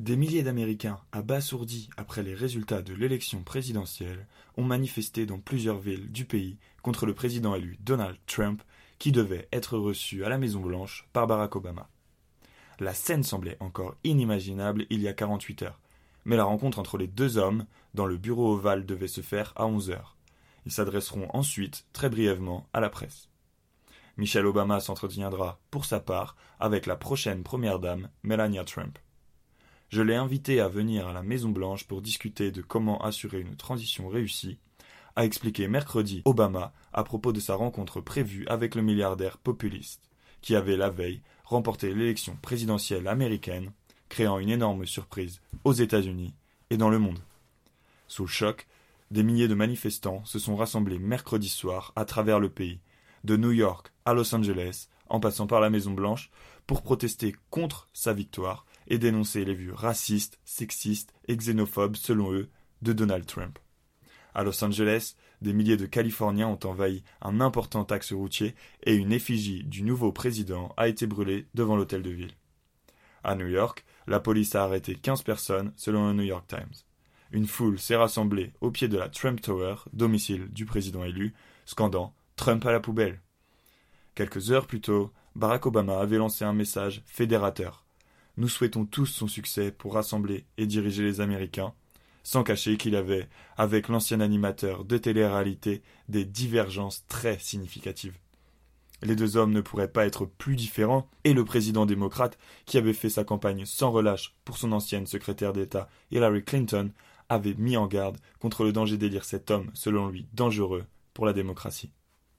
Des milliers d'Américains, abasourdis après les résultats de l'élection présidentielle, ont manifesté dans plusieurs villes du pays contre le président élu Donald Trump, qui devait être reçu à la Maison-Blanche par Barack Obama. La scène semblait encore inimaginable il y a 48 heures, mais la rencontre entre les deux hommes dans le bureau ovale devait se faire à 11 heures. Ils s'adresseront ensuite, très brièvement, à la presse. Michelle Obama s'entretiendra, pour sa part, avec la prochaine première dame, Melania Trump. Je l'ai invité à venir à la Maison-Blanche pour discuter de comment assurer une transition réussie, a expliqué mercredi Obama à propos de sa rencontre prévue avec le milliardaire populiste, qui avait la veille remporté l'élection présidentielle américaine, créant une énorme surprise aux États-Unis et dans le monde. Sous le choc, des milliers de manifestants se sont rassemblés mercredi soir à travers le pays, de New York à Los Angeles, en passant par la Maison Blanche, pour protester contre sa victoire et dénoncer les vues racistes, sexistes et xénophobes, selon eux, de Donald Trump. À Los Angeles, des milliers de Californiens ont envahi un important axe routier et une effigie du nouveau président a été brûlée devant l'hôtel de ville. À New York, la police a arrêté 15 personnes selon le New York Times. Une foule s'est rassemblée au pied de la Trump Tower, domicile du président élu, scandant Trump à la poubelle. Quelques heures plus tôt, Barack Obama avait lancé un message fédérateur nous souhaitons tous son succès pour rassembler et diriger les Américains, sans cacher qu'il avait, avec l'ancien animateur de télé-réalité, des divergences très significatives. Les deux hommes ne pourraient pas être plus différents, et le président démocrate, qui avait fait sa campagne sans relâche pour son ancienne secrétaire d'État Hillary Clinton, avait mis en garde contre le danger d'élire cet homme, selon lui, dangereux pour la démocratie.